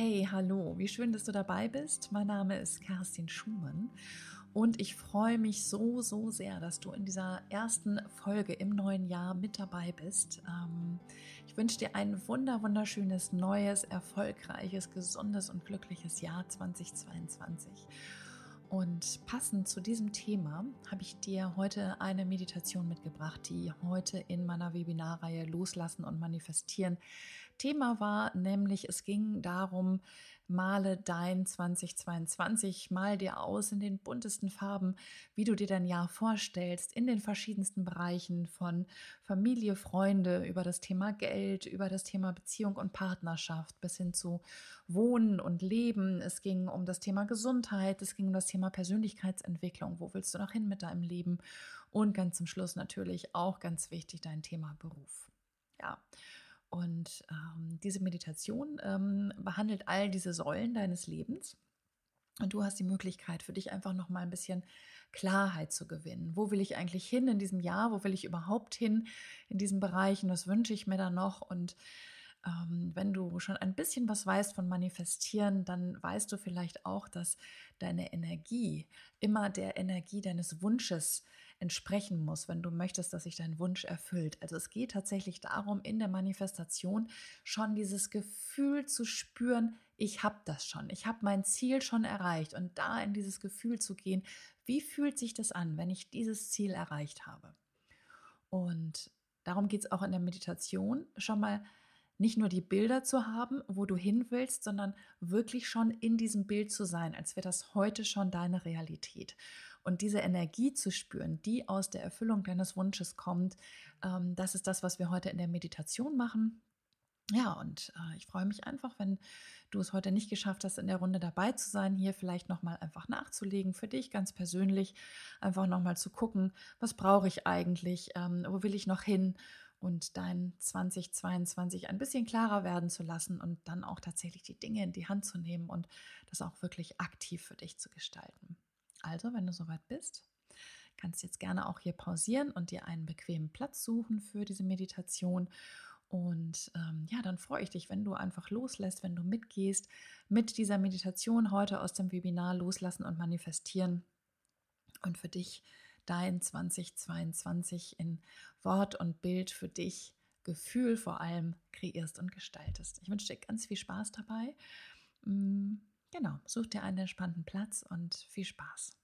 Hey, hallo, wie schön, dass du dabei bist. Mein Name ist Kerstin Schumann und ich freue mich so, so sehr, dass du in dieser ersten Folge im neuen Jahr mit dabei bist. Ähm, ich wünsche dir ein wunder, wunderschönes, neues, erfolgreiches, gesundes und glückliches Jahr 2022. Und passend zu diesem Thema habe ich dir heute eine Meditation mitgebracht, die heute in meiner Webinarreihe Loslassen und Manifestieren Thema war, nämlich es ging darum, male dein 2022, mal dir aus in den buntesten Farben, wie du dir dein Jahr vorstellst, in den verschiedensten Bereichen von Familie, Freunde, über das Thema Geld, über das Thema Beziehung und Partnerschaft bis hin zu Wohnen und Leben. Es ging um das Thema Gesundheit, es ging um das Thema Persönlichkeitsentwicklung, wo willst du noch hin mit deinem Leben und ganz zum Schluss natürlich auch ganz wichtig dein Thema Beruf. Ja. Und ähm, diese Meditation ähm, behandelt all diese Säulen deines Lebens. Und du hast die Möglichkeit für dich einfach noch mal ein bisschen Klarheit zu gewinnen. Wo will ich eigentlich hin in diesem Jahr? Wo will ich überhaupt hin in diesen Bereichen? Was wünsche ich mir da noch? Und ähm, wenn du schon ein bisschen was weißt von Manifestieren, dann weißt du vielleicht auch, dass deine Energie immer der Energie deines Wunsches entsprechen muss, wenn du möchtest, dass sich dein Wunsch erfüllt. Also es geht tatsächlich darum, in der Manifestation schon dieses Gefühl zu spüren, ich habe das schon, ich habe mein Ziel schon erreicht und da in dieses Gefühl zu gehen, wie fühlt sich das an, wenn ich dieses Ziel erreicht habe. Und darum geht es auch in der Meditation, schon mal nicht nur die Bilder zu haben, wo du hin willst, sondern wirklich schon in diesem Bild zu sein, als wäre das heute schon deine Realität. Und diese Energie zu spüren, die aus der Erfüllung deines Wunsches kommt, ähm, das ist das, was wir heute in der Meditation machen. Ja, und äh, ich freue mich einfach, wenn du es heute nicht geschafft hast, in der Runde dabei zu sein, hier vielleicht nochmal einfach nachzulegen, für dich ganz persönlich, einfach nochmal zu gucken, was brauche ich eigentlich, ähm, wo will ich noch hin und dein 2022 ein bisschen klarer werden zu lassen und dann auch tatsächlich die Dinge in die Hand zu nehmen und das auch wirklich aktiv für dich zu gestalten. Also, wenn du soweit bist, kannst jetzt gerne auch hier pausieren und dir einen bequemen Platz suchen für diese Meditation. Und ähm, ja, dann freue ich dich, wenn du einfach loslässt, wenn du mitgehst mit dieser Meditation heute aus dem Webinar Loslassen und Manifestieren und für dich dein 2022 in Wort und Bild für dich, Gefühl vor allem kreierst und gestaltest. Ich wünsche dir ganz viel Spaß dabei. Mm, genau, such dir einen entspannten Platz und viel Spaß.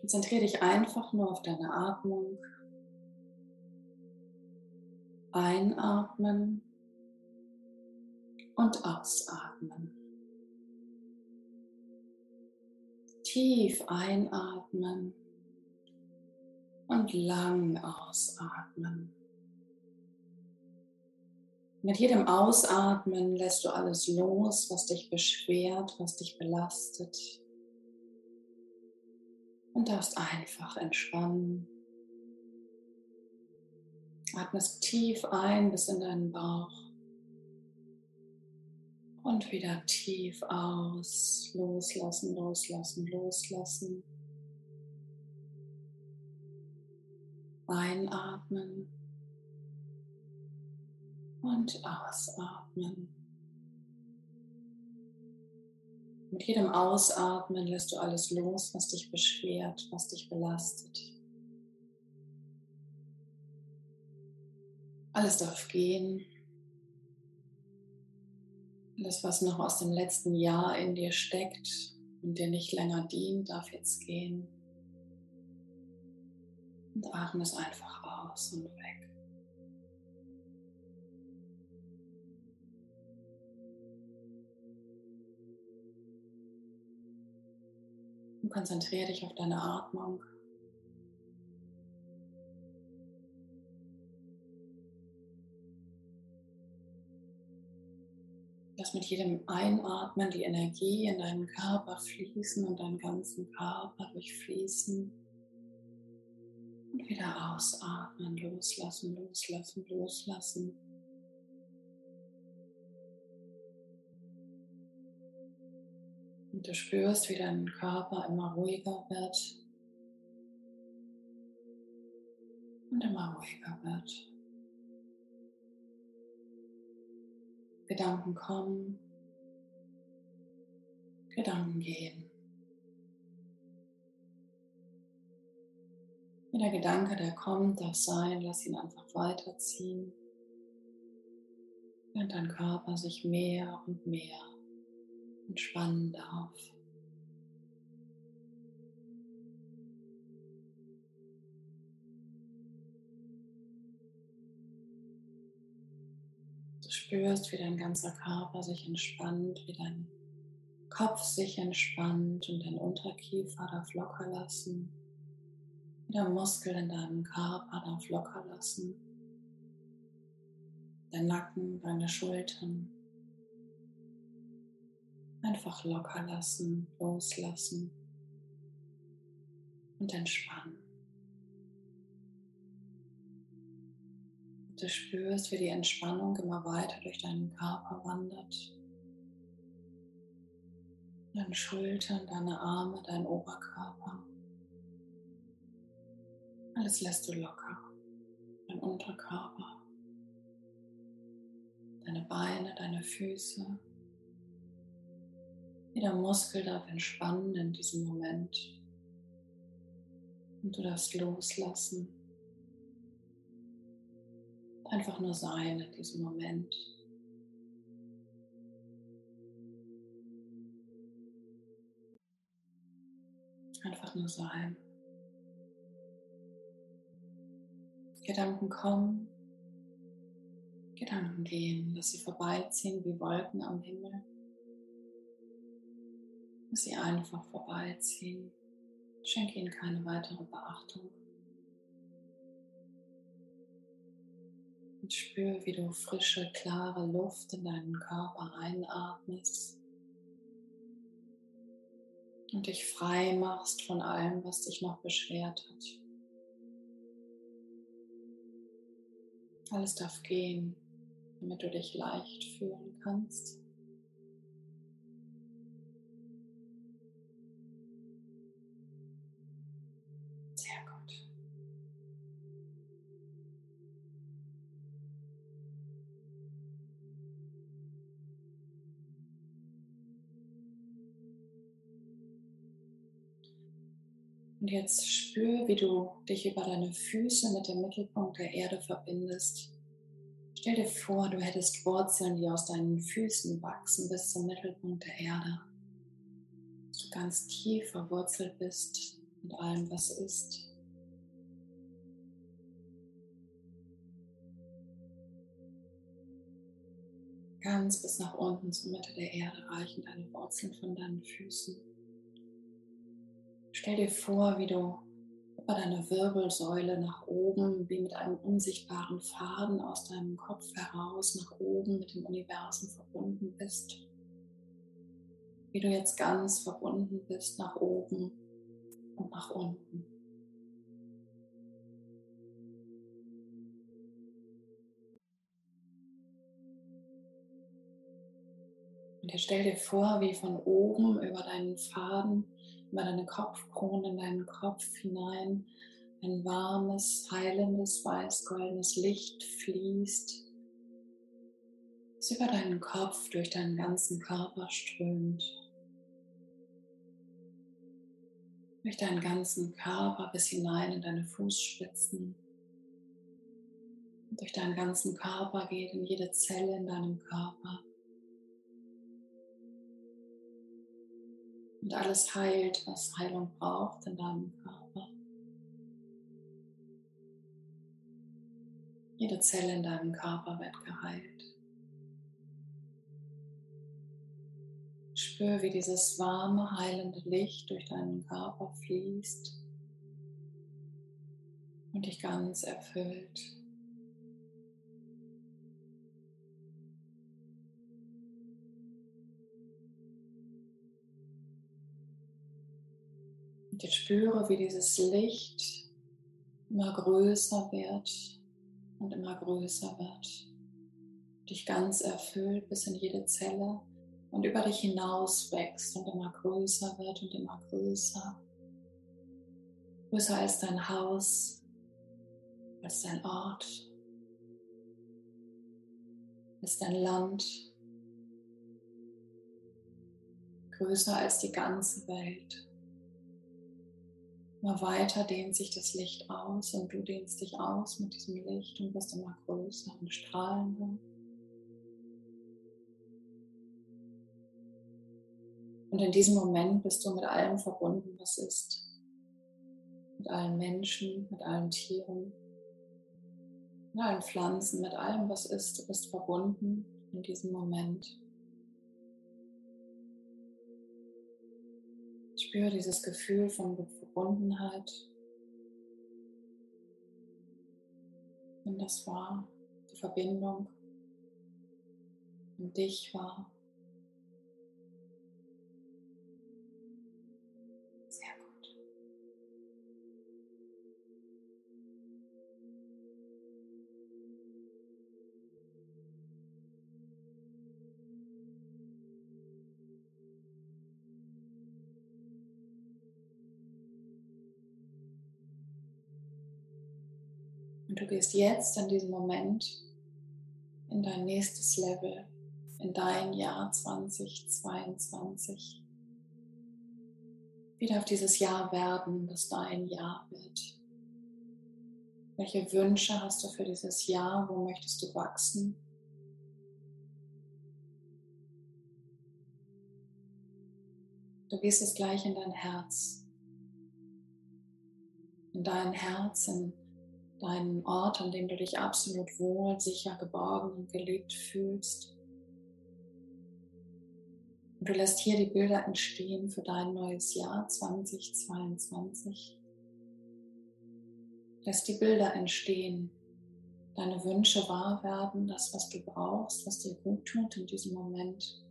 Konzentriere dich einfach nur auf deine Atmung. Einatmen und ausatmen. Tief einatmen und lang ausatmen. Mit jedem Ausatmen lässt du alles los, was dich beschwert, was dich belastet. Und darfst einfach entspannen. Atmest tief ein bis in deinen Bauch. Und wieder tief aus. Loslassen, loslassen, loslassen. Einatmen und ausatmen. Mit jedem Ausatmen lässt du alles los, was dich beschwert, was dich belastet. Alles darf gehen. Alles, was noch aus dem letzten Jahr in dir steckt und dir nicht länger dient, darf jetzt gehen. Und atme es einfach aus und weg. Und konzentriere dich auf deine Atmung. Lass mit jedem Einatmen die Energie in deinen Körper fließen und deinen ganzen Körper durchfließen. Und wieder ausatmen, loslassen, loslassen, loslassen. Und du spürst, wie dein Körper immer ruhiger wird und immer ruhiger wird. Gedanken kommen, Gedanken gehen. Jeder Gedanke, der kommt, darf sein, lass ihn einfach weiterziehen, während dein Körper sich mehr und mehr entspannen darf. Du spürst, wie dein ganzer Körper sich entspannt, wie dein Kopf sich entspannt und dein Unterkiefer darf locker lassen. Jeder Muskel in deinem Körper darf locker lassen. Dein Nacken, deine Schultern. Einfach locker lassen, loslassen und entspannen. Du spürst, wie die Entspannung immer weiter durch deinen Körper wandert. Deine Schultern, deine Arme, dein Oberkörper. Alles lässt du locker. Dein Unterkörper, deine Beine, deine Füße. Jeder Muskel darf entspannen in diesem Moment. Und du darfst loslassen einfach nur sein in diesem Moment. Einfach nur sein. Gedanken kommen, Gedanken gehen, dass sie vorbeiziehen wie Wolken am Himmel. Dass sie einfach vorbeiziehen. Schenke ihnen keine weitere Beachtung. Und spür, wie du frische, klare Luft in deinen Körper einatmest und dich frei machst von allem, was dich noch beschwert hat. Alles darf gehen, damit du dich leicht fühlen kannst. Und jetzt spür, wie du dich über deine Füße mit dem Mittelpunkt der Erde verbindest. Stell dir vor, du hättest Wurzeln, die aus deinen Füßen wachsen bis zum Mittelpunkt der Erde. Dass du ganz tief verwurzelt bist mit allem, was ist. Ganz bis nach unten zur Mitte der Erde reichen deine Wurzeln von deinen Füßen. Stell dir vor, wie du über deine Wirbelsäule nach oben, wie mit einem unsichtbaren Faden aus deinem Kopf heraus nach oben mit dem Universum verbunden bist. Wie du jetzt ganz verbunden bist nach oben und nach unten. Und jetzt stell dir vor, wie von oben über deinen Faden über deine Kopfkrone in deinen Kopf hinein ein warmes, heilendes, weiß-goldenes Licht fließt, das über deinen Kopf durch deinen ganzen Körper strömt. Durch deinen ganzen Körper bis hinein in deine Fußspitzen. Durch deinen ganzen Körper geht in jede Zelle in deinem Körper. Und alles heilt, was Heilung braucht in deinem Körper. Jede Zelle in deinem Körper wird geheilt. Spür, wie dieses warme, heilende Licht durch deinen Körper fließt und dich ganz erfüllt. Und jetzt spüre, wie dieses Licht immer größer wird und immer größer wird. Dich ganz erfüllt bis in jede Zelle und über dich hinaus wächst und immer größer wird und immer größer. Größer als dein Haus, als dein Ort, als dein Land, größer als die ganze Welt. Immer weiter dehnt sich das Licht aus und du dehnst dich aus mit diesem Licht und wirst immer größer und strahlender. Und in diesem Moment bist du mit allem verbunden, was ist. Mit allen Menschen, mit allen Tieren, mit allen Pflanzen, mit allem, was ist. Du bist verbunden in diesem Moment. Spüre dieses Gefühl von Verbundenheit. Und das war die Verbindung und dich war. Du gehst jetzt in diesem Moment in dein nächstes Level, in dein Jahr 2022. Wieder auf dieses Jahr werden, das dein Jahr wird. Welche Wünsche hast du für dieses Jahr? Wo möchtest du wachsen? Du gehst jetzt gleich in dein Herz. In dein Herz, in deinen Ort, an dem du dich absolut wohl, sicher, geborgen und geliebt fühlst. Und du lässt hier die Bilder entstehen für dein neues Jahr 2022. Lässt die Bilder entstehen, deine Wünsche wahr werden, das, was du brauchst, was dir gut tut in diesem Moment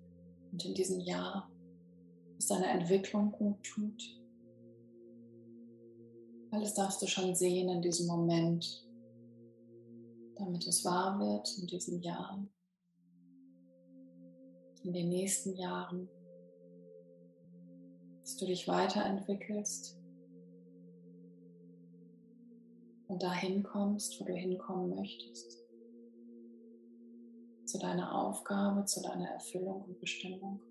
und in diesem Jahr, was deiner Entwicklung gut tut. Alles darfst du schon sehen in diesem Moment, damit es wahr wird in diesem Jahr, in den nächsten Jahren, dass du dich weiterentwickelst und dahin kommst, wo du hinkommen möchtest, zu deiner Aufgabe, zu deiner Erfüllung und Bestimmung.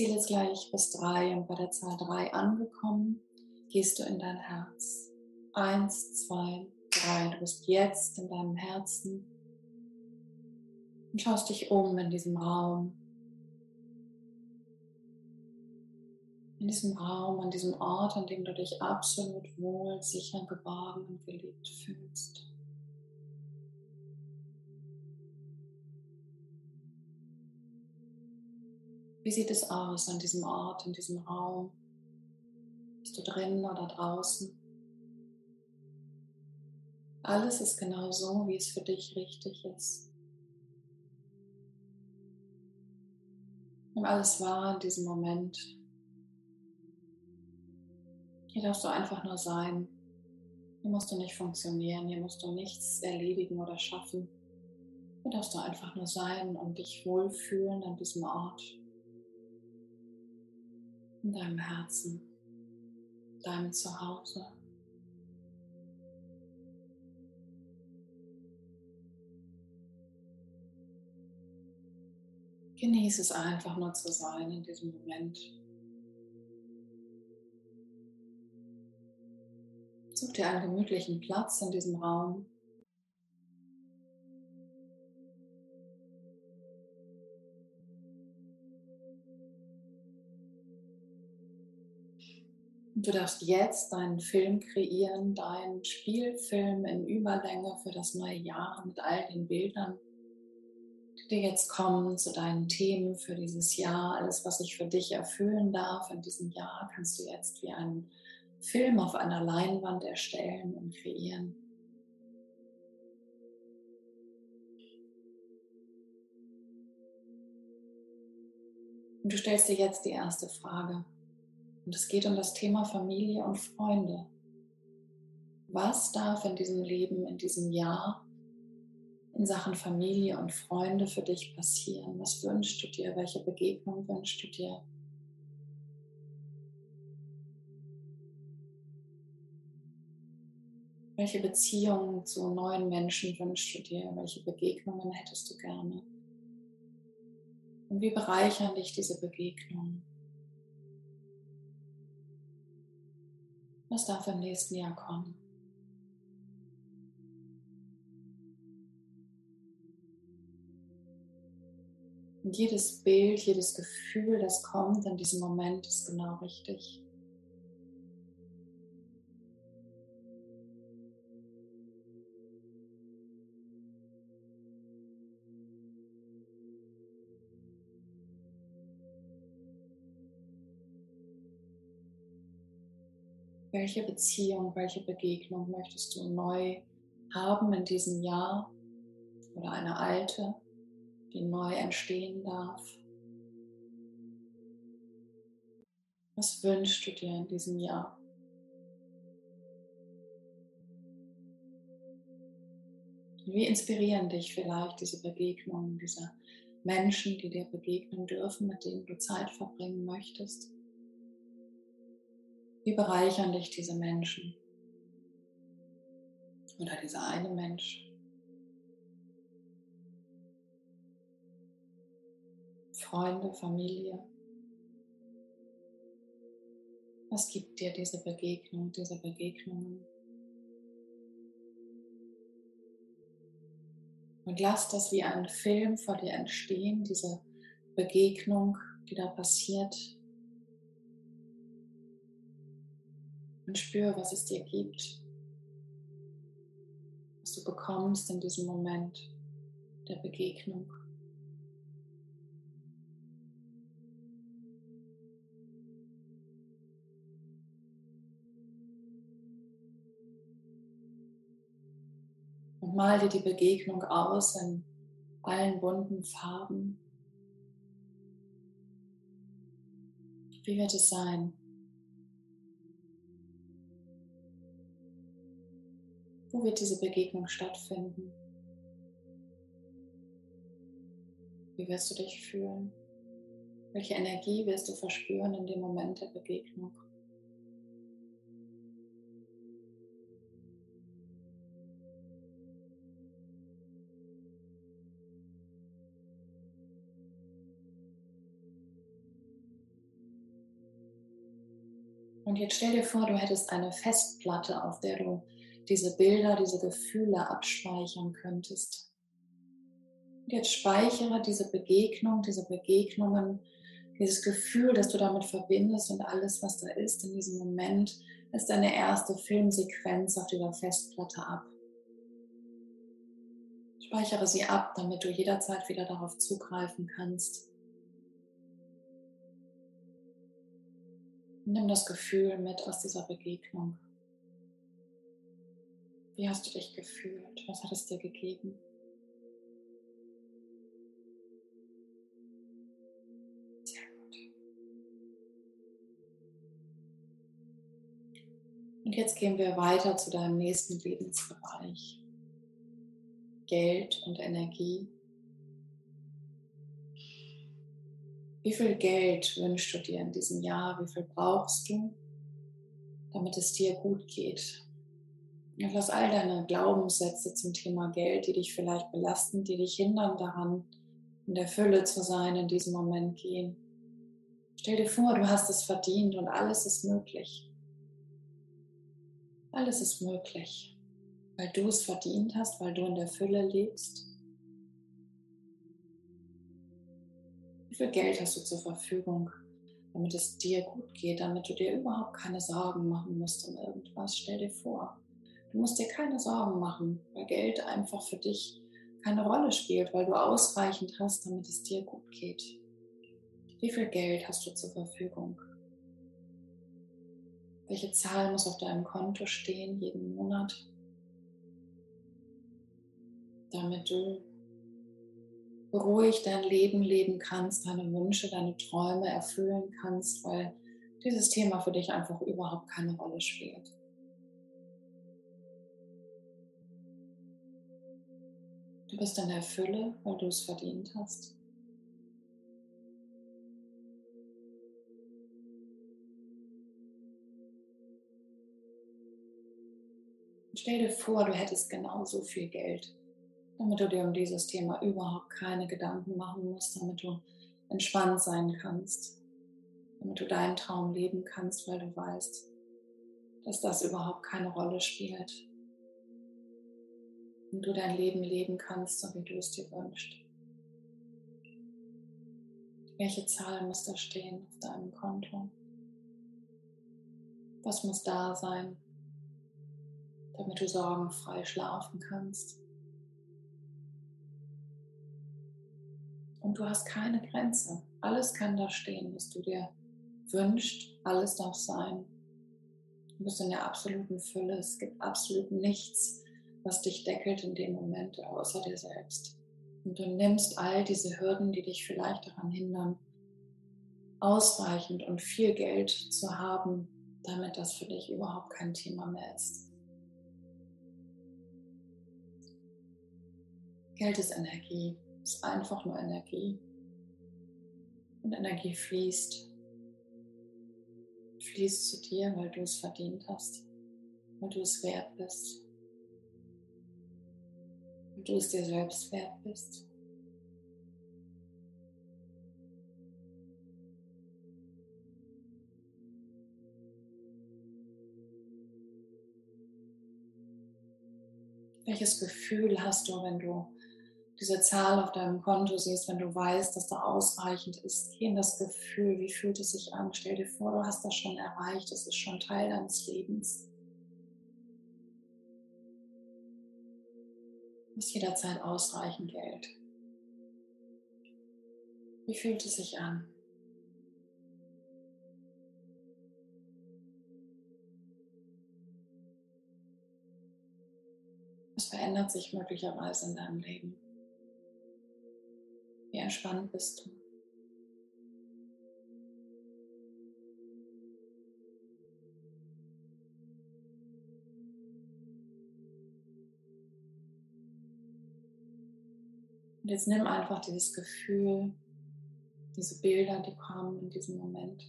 Zähle jetzt gleich bis drei und bei der Zahl drei angekommen, gehst du in dein Herz. Eins, zwei, drei. Du bist jetzt in deinem Herzen und schaust dich um in diesem Raum. In diesem Raum, an diesem Ort, an dem du dich absolut wohl, sicher, geborgen und geliebt fühlst. Wie sieht es aus an diesem Ort, in diesem Raum? Bist du drin oder draußen? Alles ist genau so, wie es für dich richtig ist. Nimm alles wahr in diesem Moment. Hier darfst du einfach nur sein. Hier musst du nicht funktionieren, hier musst du nichts erledigen oder schaffen. Hier darfst du einfach nur sein und dich wohlfühlen an diesem Ort in deinem Herzen, deinem Zuhause. Genieße es einfach nur zu sein in diesem Moment. Such dir einen gemütlichen Platz in diesem Raum. Du darfst jetzt deinen Film kreieren, deinen Spielfilm in Überlänge für das neue Jahr mit all den Bildern, die dir jetzt kommen zu deinen Themen für dieses Jahr. Alles, was sich für dich erfüllen darf in diesem Jahr, kannst du jetzt wie einen Film auf einer Leinwand erstellen und kreieren. Und du stellst dir jetzt die erste Frage. Und es geht um das Thema Familie und Freunde. Was darf in diesem Leben, in diesem Jahr in Sachen Familie und Freunde für dich passieren? Was wünschst du dir? Welche Begegnung wünschst du dir? Welche Beziehungen zu neuen Menschen wünschst du dir? Welche Begegnungen hättest du gerne? Und wie bereichern dich diese Begegnungen? Was darf im nächsten Jahr kommen? Und jedes Bild, jedes Gefühl, das kommt in diesem Moment, ist genau richtig. Welche Beziehung, welche Begegnung möchtest du neu haben in diesem Jahr oder eine alte, die neu entstehen darf? Was wünschst du dir in diesem Jahr? Wie inspirieren dich vielleicht diese Begegnungen, diese Menschen, die dir begegnen dürfen, mit denen du Zeit verbringen möchtest? Wie bereichern dich diese Menschen? Oder dieser eine Mensch? Freunde, Familie? Was gibt dir diese Begegnung, diese Begegnungen? Und lass das wie ein Film vor dir entstehen, diese Begegnung, die da passiert, und spür, was es dir gibt, was du bekommst in diesem Moment der Begegnung. Und mal dir die Begegnung aus in allen bunten Farben. Wie wird es sein? Wo wird diese Begegnung stattfinden? Wie wirst du dich fühlen? Welche Energie wirst du verspüren in dem Moment der Begegnung? Und jetzt stell dir vor, du hättest eine Festplatte, auf der du diese Bilder, diese Gefühle abspeichern könntest. Und jetzt speichere diese Begegnung, diese Begegnungen, dieses Gefühl, das du damit verbindest und alles, was da ist in diesem Moment, ist deine erste Filmsequenz auf dieser Festplatte ab. Speichere sie ab, damit du jederzeit wieder darauf zugreifen kannst. Nimm das Gefühl mit aus dieser Begegnung. Wie hast du dich gefühlt? Was hat es dir gegeben? Sehr gut. Und jetzt gehen wir weiter zu deinem nächsten Lebensbereich. Geld und Energie. Wie viel Geld wünschst du dir in diesem Jahr? Wie viel brauchst du, damit es dir gut geht? Lass all deine Glaubenssätze zum Thema Geld, die dich vielleicht belasten, die dich hindern daran, in der Fülle zu sein, in diesem Moment gehen. Stell dir vor, du hast es verdient und alles ist möglich. Alles ist möglich, weil du es verdient hast, weil du in der Fülle lebst. Wie viel Geld hast du zur Verfügung, damit es dir gut geht, damit du dir überhaupt keine Sorgen machen musst um irgendwas? Stell dir vor. Du musst dir keine Sorgen machen, weil Geld einfach für dich keine Rolle spielt, weil du ausreichend hast, damit es dir gut geht. Wie viel Geld hast du zur Verfügung? Welche Zahl muss auf deinem Konto stehen jeden Monat, damit du beruhigt dein Leben leben kannst, deine Wünsche, deine Träume erfüllen kannst, weil dieses Thema für dich einfach überhaupt keine Rolle spielt. Du bist in der Fülle, weil du es verdient hast. Stell dir vor, du hättest genauso viel Geld, damit du dir um dieses Thema überhaupt keine Gedanken machen musst, damit du entspannt sein kannst, damit du deinen Traum leben kannst, weil du weißt, dass das überhaupt keine Rolle spielt und du dein Leben leben kannst, so wie du es dir wünschst. Welche Zahl muss da stehen auf deinem Konto? Was muss da sein, damit du sorgenfrei schlafen kannst? Und du hast keine Grenze. Alles kann da stehen, was du dir wünschst. Alles darf sein. Du bist in der absoluten Fülle. Es gibt absolut nichts, was dich deckelt in dem Moment, außer dir selbst. Und du nimmst all diese Hürden, die dich vielleicht daran hindern, ausreichend und viel Geld zu haben, damit das für dich überhaupt kein Thema mehr ist. Geld ist Energie, ist einfach nur Energie. Und Energie fließt. Fließt zu dir, weil du es verdient hast, weil du es wert bist und du es dir selbst wert bist. Welches Gefühl hast du, wenn du diese Zahl auf deinem Konto siehst, wenn du weißt, dass da ausreichend ist? Geh in das Gefühl, wie fühlt es sich an? Stell dir vor, du hast das schon erreicht, es ist schon Teil deines Lebens. Ist jederzeit ausreichend Geld. Wie fühlt es sich an? Was verändert sich möglicherweise in deinem Leben? Wie entspannt bist du? Und jetzt nimm einfach dieses Gefühl, diese Bilder, die kommen in diesem Moment.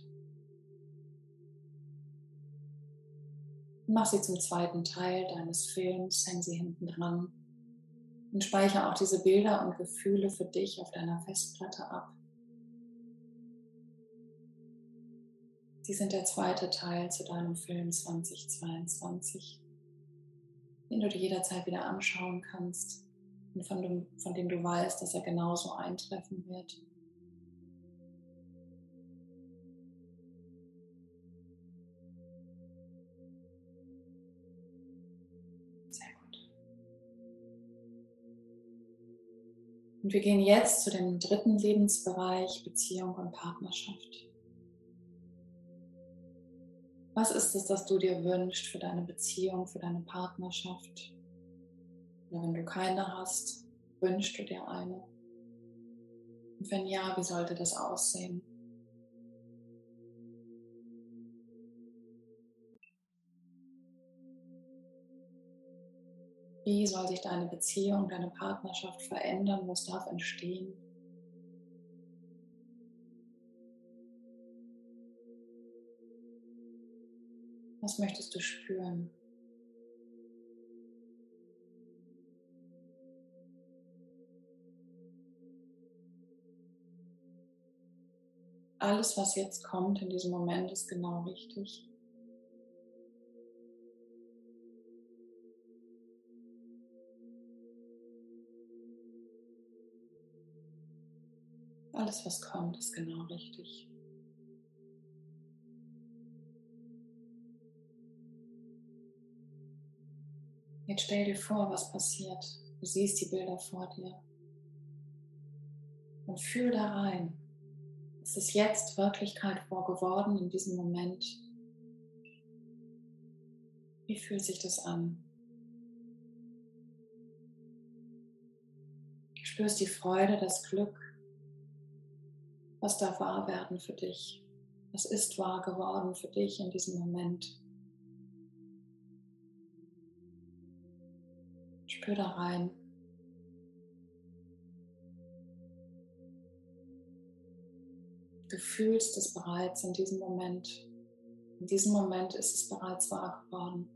Mach sie zum zweiten Teil deines Films, häng sie hinten dran und speichere auch diese Bilder und Gefühle für dich auf deiner Festplatte ab. Sie sind der zweite Teil zu deinem Film 2022, den du dir jederzeit wieder anschauen kannst und von dem, von dem du weißt, dass er genauso eintreffen wird. Sehr gut. Und wir gehen jetzt zu dem dritten Lebensbereich Beziehung und Partnerschaft. Was ist es, das du dir wünschst für deine Beziehung, für deine Partnerschaft? Oder wenn du keine hast, wünschst du dir eine? Und wenn ja, wie sollte das aussehen? Wie soll sich deine Beziehung, deine Partnerschaft verändern? Was darf entstehen? Was möchtest du spüren? Alles, was jetzt kommt in diesem Moment, ist genau richtig. Alles, was kommt, ist genau richtig. Jetzt stell dir vor, was passiert. Du siehst die Bilder vor dir. Und fühl da rein. Es ist jetzt Wirklichkeit vorgeworden in diesem Moment. Wie fühlt sich das an? Spürst die Freude, das Glück, was darf wahr werden für dich? Was ist wahr geworden für dich in diesem Moment? Spür da rein. Du fühlst es bereits in diesem Moment. In diesem Moment ist es bereits wahr geworden.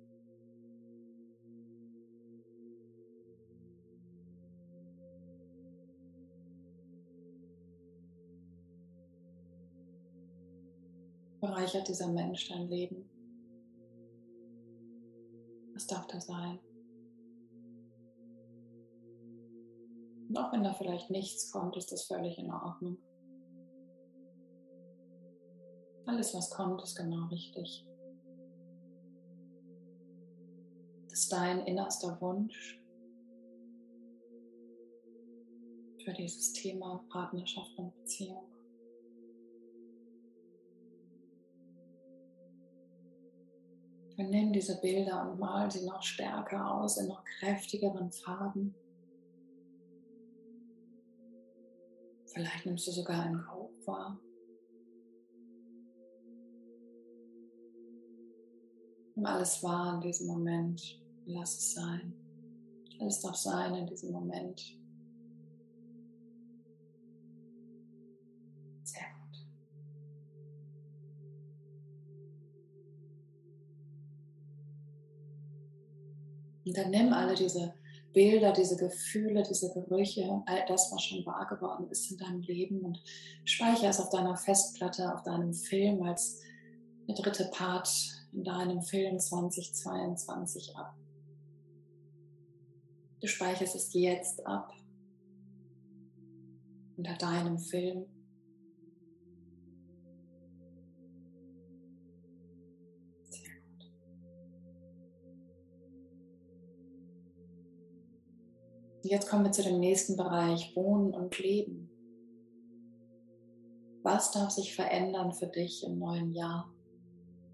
Bereichert dieser Mensch dein Leben? Was darf da sein? Und auch wenn da vielleicht nichts kommt, ist das völlig in Ordnung. Alles, was kommt, ist genau richtig. Das ist dein innerster Wunsch für dieses Thema Partnerschaft und Beziehung. Und nimm diese Bilder und mal sie noch stärker aus in noch kräftigeren Farben. Vielleicht nimmst du sogar einen Geruch wahr. Nimm alles wahr in diesem Moment. Lass es sein. Alles darf sein in diesem Moment. Und dann nimm alle diese Bilder, diese Gefühle, diese Gerüche, all das, was schon wahr geworden ist in deinem Leben und speichere es auf deiner Festplatte, auf deinem Film als der dritte Part in deinem Film 2022 ab. Du speicherst es jetzt ab unter deinem Film Jetzt kommen wir zu dem nächsten Bereich, Wohnen und Leben. Was darf sich verändern für dich im neuen Jahr?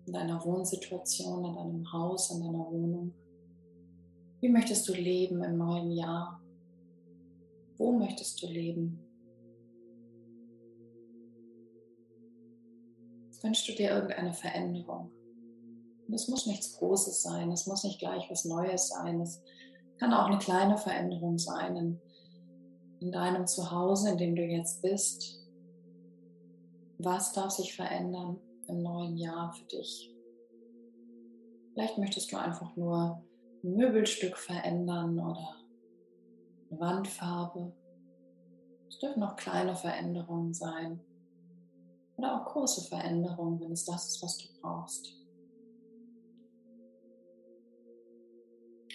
In deiner Wohnsituation, in deinem Haus, in deiner Wohnung? Wie möchtest du leben im neuen Jahr? Wo möchtest du leben? Wünschst du dir irgendeine Veränderung? es muss nichts Großes sein, es muss nicht gleich was Neues sein, es kann auch eine kleine Veränderung sein in, in deinem Zuhause, in dem du jetzt bist. Was darf sich verändern im neuen Jahr für dich? Vielleicht möchtest du einfach nur ein Möbelstück verändern oder eine Wandfarbe. Es dürfen auch kleine Veränderungen sein oder auch große Veränderungen, wenn es das ist, was du brauchst.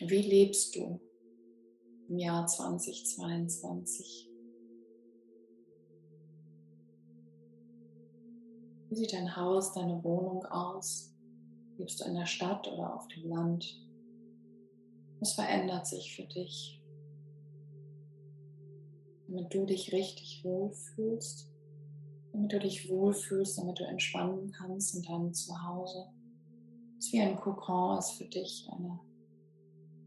Wie lebst du im Jahr 2022? Wie sieht dein Haus, deine Wohnung aus? Lebst du in der Stadt oder auf dem Land? Was verändert sich für dich? Damit du dich richtig wohlfühlst, damit du dich wohlfühlst, damit du entspannen kannst in deinem Zuhause. Es ist wie ein Kokon ist für dich eine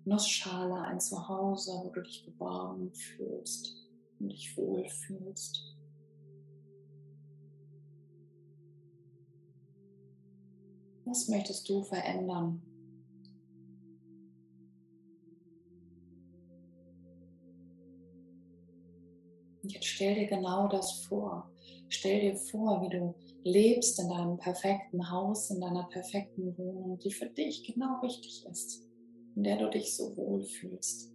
Nussschale, ein Zuhause, wo du dich geborgen fühlst und dich wohlfühlst. Was möchtest du verändern? Jetzt stell dir genau das vor. Stell dir vor, wie du lebst in deinem perfekten Haus, in deiner perfekten Wohnung, die für dich genau richtig ist in der du dich so wohl fühlst,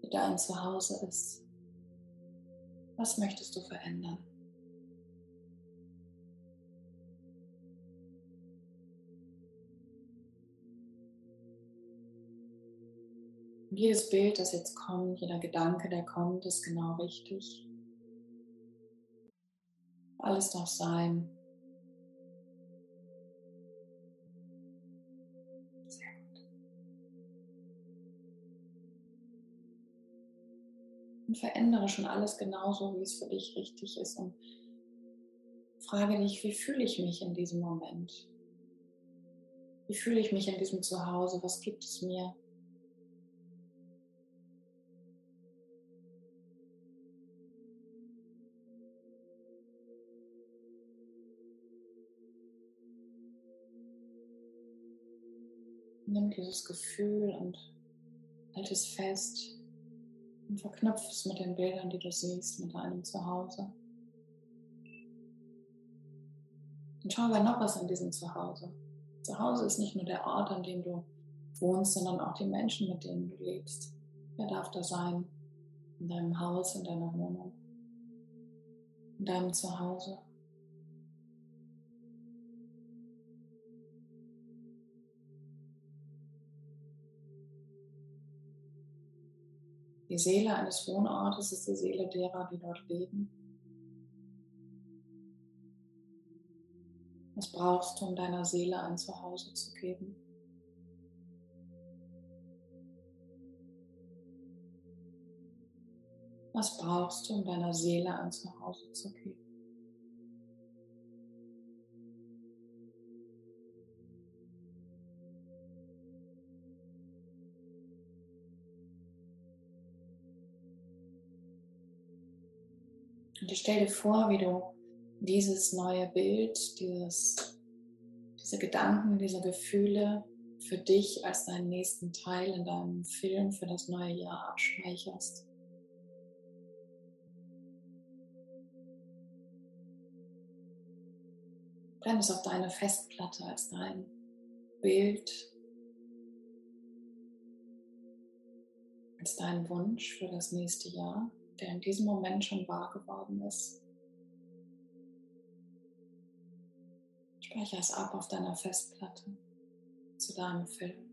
wie dein Zuhause ist. Was möchtest du verändern? Jedes Bild, das jetzt kommt, jeder Gedanke, der kommt, ist genau richtig. Alles darf sein. und verändere schon alles genauso, wie es für dich richtig ist und frage dich, wie fühle ich mich in diesem Moment? Wie fühle ich mich in diesem Zuhause? Was gibt es mir? Nimm dieses Gefühl und halt es fest und verknüpfe es mit den Bildern, die du siehst, mit deinem Zuhause. Und schau, wer noch was in diesem Zuhause. Zuhause ist nicht nur der Ort, an dem du wohnst, sondern auch die Menschen, mit denen du lebst. Wer darf da sein? In deinem Haus, in deiner Wohnung, in deinem Zuhause. Die Seele eines Wohnortes ist die Seele derer, die dort leben. Was brauchst du, um deiner Seele ein Zuhause zu geben? Was brauchst du, um deiner Seele ein Zuhause zu geben? Und stell dir vor, wie du dieses neue Bild, dieses, diese Gedanken, diese Gefühle für dich als deinen nächsten Teil in deinem Film für das neue Jahr abspeicherst. Brenn es auf deine Festplatte als dein Bild, als dein Wunsch für das nächste Jahr, der in diesem Moment schon wahr geworden ist. Speichere es ab auf deiner Festplatte zu deinem Film.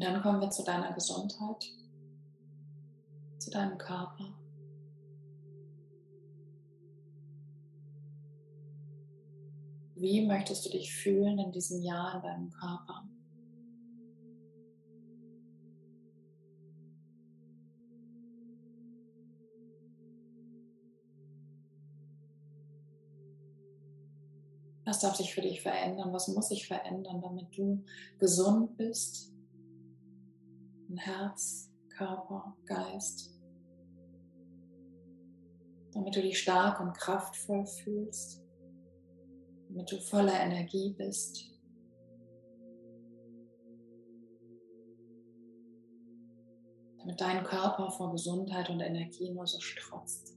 Und dann kommen wir zu deiner Gesundheit, zu deinem Körper. Wie möchtest du dich fühlen in diesem Jahr in deinem Körper? Was darf sich für dich verändern? Was muss sich verändern, damit du gesund bist, in Herz, Körper, Geist, damit du dich stark und kraftvoll fühlst, damit du voller Energie bist. damit dein Körper vor Gesundheit und Energie nur so strotzt.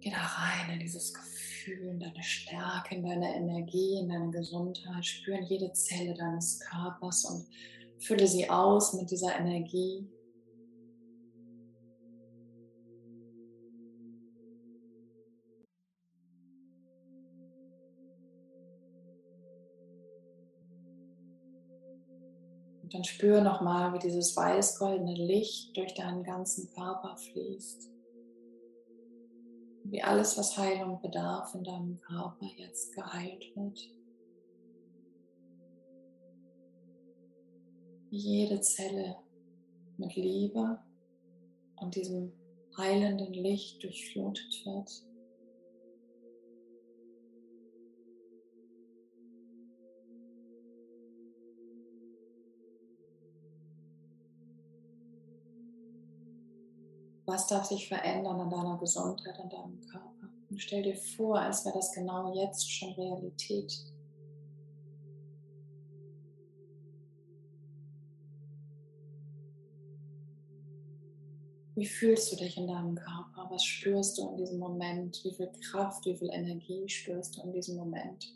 Geh da rein in dieses Gefühl, in deine Stärke, in deine Energie, in deine Gesundheit. Spüren jede Zelle deines Körpers und Fülle sie aus mit dieser Energie. Dann spüre nochmal, wie dieses weiß-goldene Licht durch deinen ganzen Körper fließt. Wie alles, was Heilung bedarf in deinem Körper, jetzt geheilt wird. jede Zelle mit Liebe und diesem heilenden Licht durchflutet wird. Was darf sich verändern an deiner Gesundheit, an deinem Körper? Und stell dir vor, als wäre das genau jetzt schon Realität. Wie fühlst du dich in deinem Körper? Was spürst du in diesem Moment? Wie viel Kraft, wie viel Energie spürst du in diesem Moment?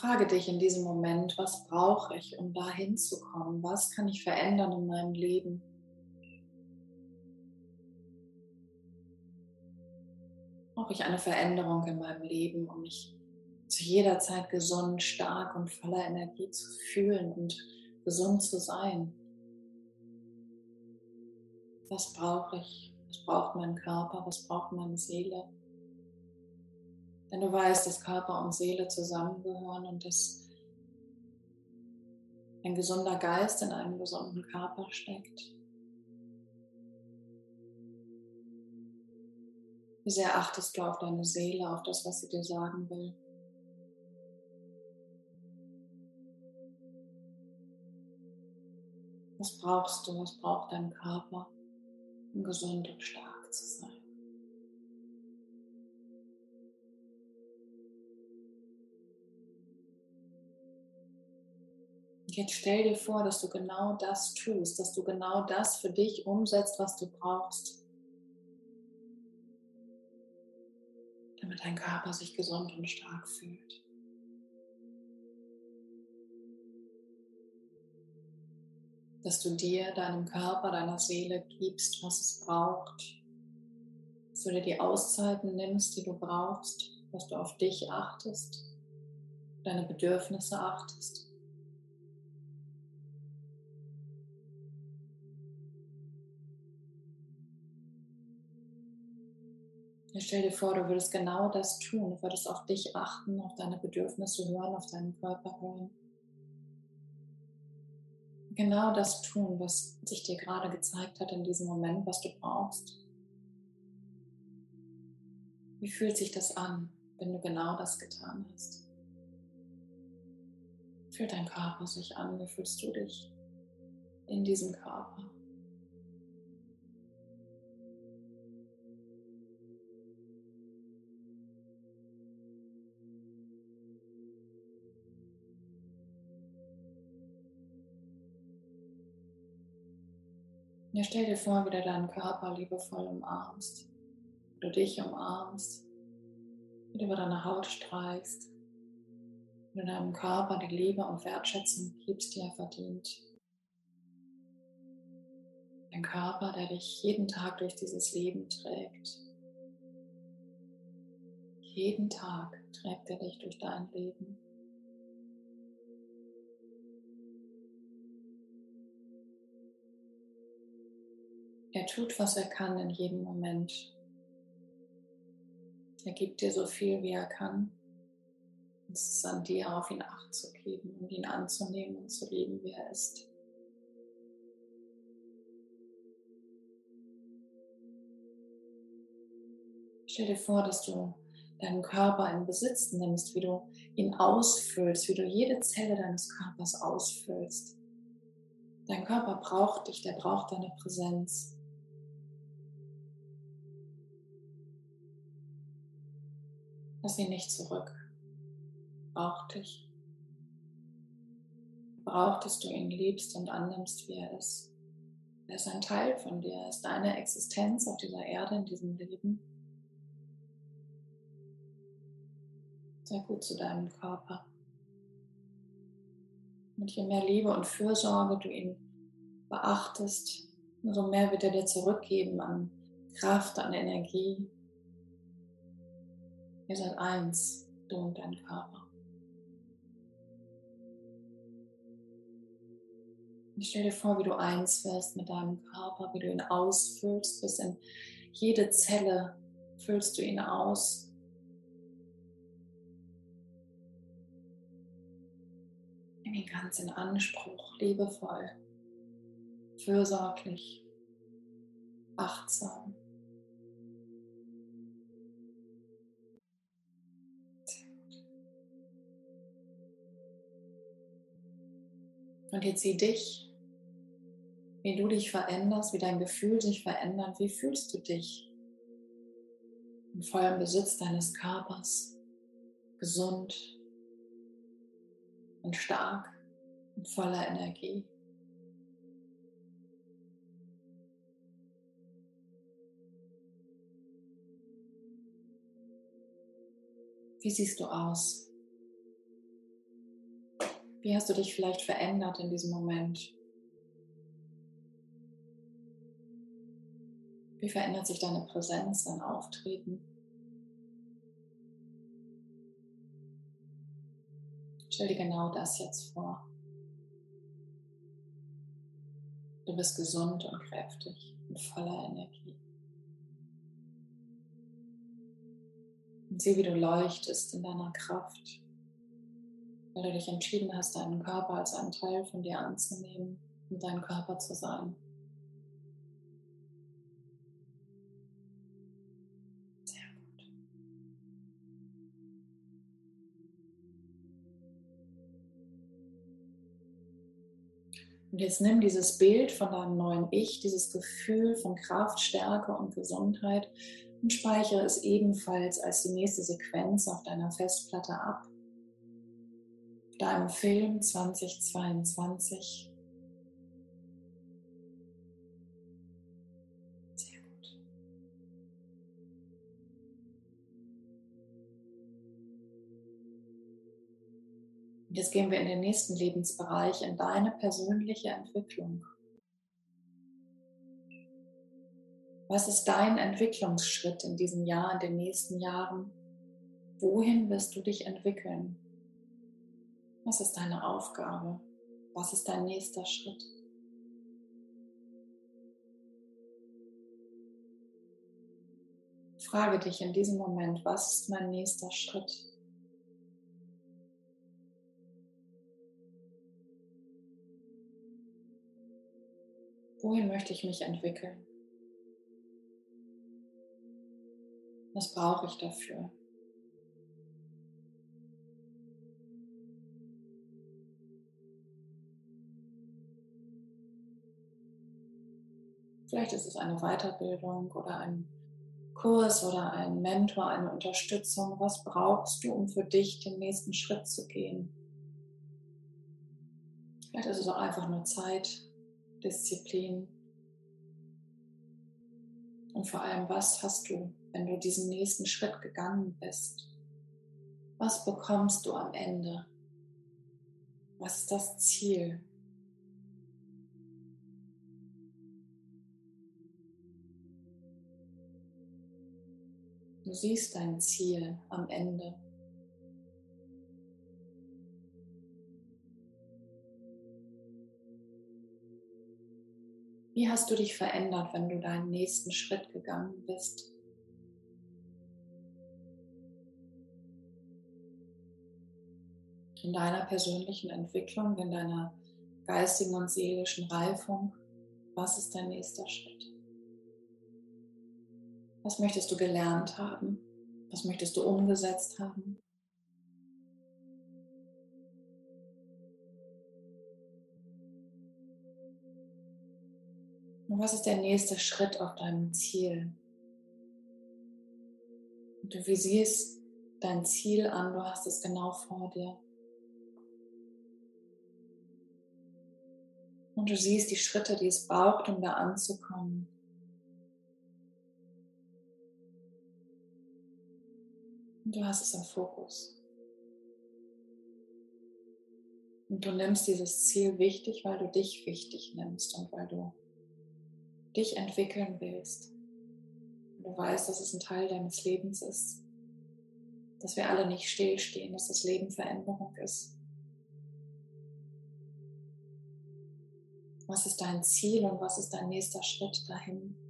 Frage dich in diesem Moment, was brauche ich, um da hinzukommen? Was kann ich verändern in meinem Leben? Brauche ich eine Veränderung in meinem Leben, um mich zu jeder Zeit gesund, stark und voller Energie zu fühlen und gesund zu sein. Was brauche ich? Was braucht mein Körper? Was braucht meine Seele? Denn du weißt, dass Körper und Seele zusammengehören und dass ein gesunder Geist in einem gesunden Körper steckt. Wie sehr achtest du auf deine Seele, auf das, was sie dir sagen will? Was brauchst du? Was braucht dein Körper, um gesund und stark zu sein? Jetzt stell dir vor, dass du genau das tust, dass du genau das für dich umsetzt, was du brauchst. Damit dein Körper sich gesund und stark fühlt. Dass du dir, deinem Körper, deiner Seele gibst, was es braucht. Dass du dir die Auszeiten nimmst, die du brauchst, dass du auf dich achtest, deine Bedürfnisse achtest. Stell dir vor, du würdest genau das tun. Du würdest auf dich achten, auf deine Bedürfnisse hören, auf deinen Körper hören. Genau das tun, was sich dir gerade gezeigt hat in diesem Moment, was du brauchst. Wie fühlt sich das an, wenn du genau das getan hast? Fühlt dein Körper sich an? Wie fühlst du dich in diesem Körper? Ja, stell dir vor, wie du deinen Körper liebevoll umarmst, wie du dich umarmst, wie du über deine Haut streichst, wie du deinem Körper die Liebe und Wertschätzung gibst, die er verdient. Ein Körper, der dich jeden Tag durch dieses Leben trägt. Jeden Tag trägt er dich durch dein Leben. Er tut, was er kann in jedem Moment. Er gibt dir so viel, wie er kann. Es ist an dir, auf ihn acht zu geben und ihn anzunehmen und zu lieben, wie er ist. Stell dir vor, dass du deinen Körper in Besitz nimmst, wie du ihn ausfüllst, wie du jede Zelle deines Körpers ausfüllst. Dein Körper braucht dich, der braucht deine Präsenz. Lass ihn nicht zurück. Braucht dich. Braucht, dass du ihn liebst und annimmst, wie er ist. Er ist ein Teil von dir. Er ist deine Existenz auf dieser Erde, in diesem Leben. Sei gut zu deinem Körper. Und je mehr Liebe und Fürsorge du ihn beachtest, umso mehr wird er dir zurückgeben an Kraft, an Energie, Ihr seid eins, du und dein Körper. Und stell dir vor, wie du eins wirst mit deinem Körper, wie du ihn ausfüllst, bis in jede Zelle füllst du ihn aus. Nimm ihn ganz in Anspruch, liebevoll, fürsorglich, achtsam. Und jetzt sieh dich, wie du dich veränderst, wie dein Gefühl sich verändert. Wie fühlst du dich? Im vollen Besitz deines Körpers, gesund und stark und voller Energie. Wie siehst du aus? Wie hast du dich vielleicht verändert in diesem Moment? Wie verändert sich deine Präsenz, dein Auftreten? Stell dir genau das jetzt vor. Du bist gesund und kräftig und voller Energie. Und sieh, wie du leuchtest in deiner Kraft weil du dich entschieden hast, deinen Körper als einen Teil von dir anzunehmen und dein Körper zu sein. Sehr gut. Und jetzt nimm dieses Bild von deinem neuen Ich, dieses Gefühl von Kraft, Stärke und Gesundheit und speichere es ebenfalls als die nächste Sequenz auf deiner Festplatte ab deinem Film 2022. Sehr gut. Und jetzt gehen wir in den nächsten Lebensbereich, in deine persönliche Entwicklung. Was ist dein Entwicklungsschritt in diesem Jahr, in den nächsten Jahren? Wohin wirst du dich entwickeln? Was ist deine Aufgabe? Was ist dein nächster Schritt? Frage dich in diesem Moment, was ist mein nächster Schritt? Wohin möchte ich mich entwickeln? Was brauche ich dafür? Vielleicht ist es eine Weiterbildung oder ein Kurs oder ein Mentor, eine Unterstützung. Was brauchst du, um für dich den nächsten Schritt zu gehen? Vielleicht ist es auch einfach nur Zeit, Disziplin. Und vor allem, was hast du, wenn du diesen nächsten Schritt gegangen bist? Was bekommst du am Ende? Was ist das Ziel? Du siehst dein Ziel am Ende. Wie hast du dich verändert, wenn du deinen nächsten Schritt gegangen bist? In deiner persönlichen Entwicklung, in deiner geistigen und seelischen Reifung, was ist dein nächster Schritt? Was möchtest du gelernt haben? Was möchtest du umgesetzt haben? Und was ist der nächste Schritt auf deinem Ziel? Und du visierst dein Ziel an, du hast es genau vor dir. Und du siehst die Schritte, die es braucht, um da anzukommen. Und du hast es im Fokus. Und du nimmst dieses Ziel wichtig, weil du dich wichtig nimmst und weil du dich entwickeln willst. Und du weißt, dass es ein Teil deines Lebens ist. Dass wir alle nicht stillstehen, dass das Leben Veränderung ist. Was ist dein Ziel und was ist dein nächster Schritt dahin?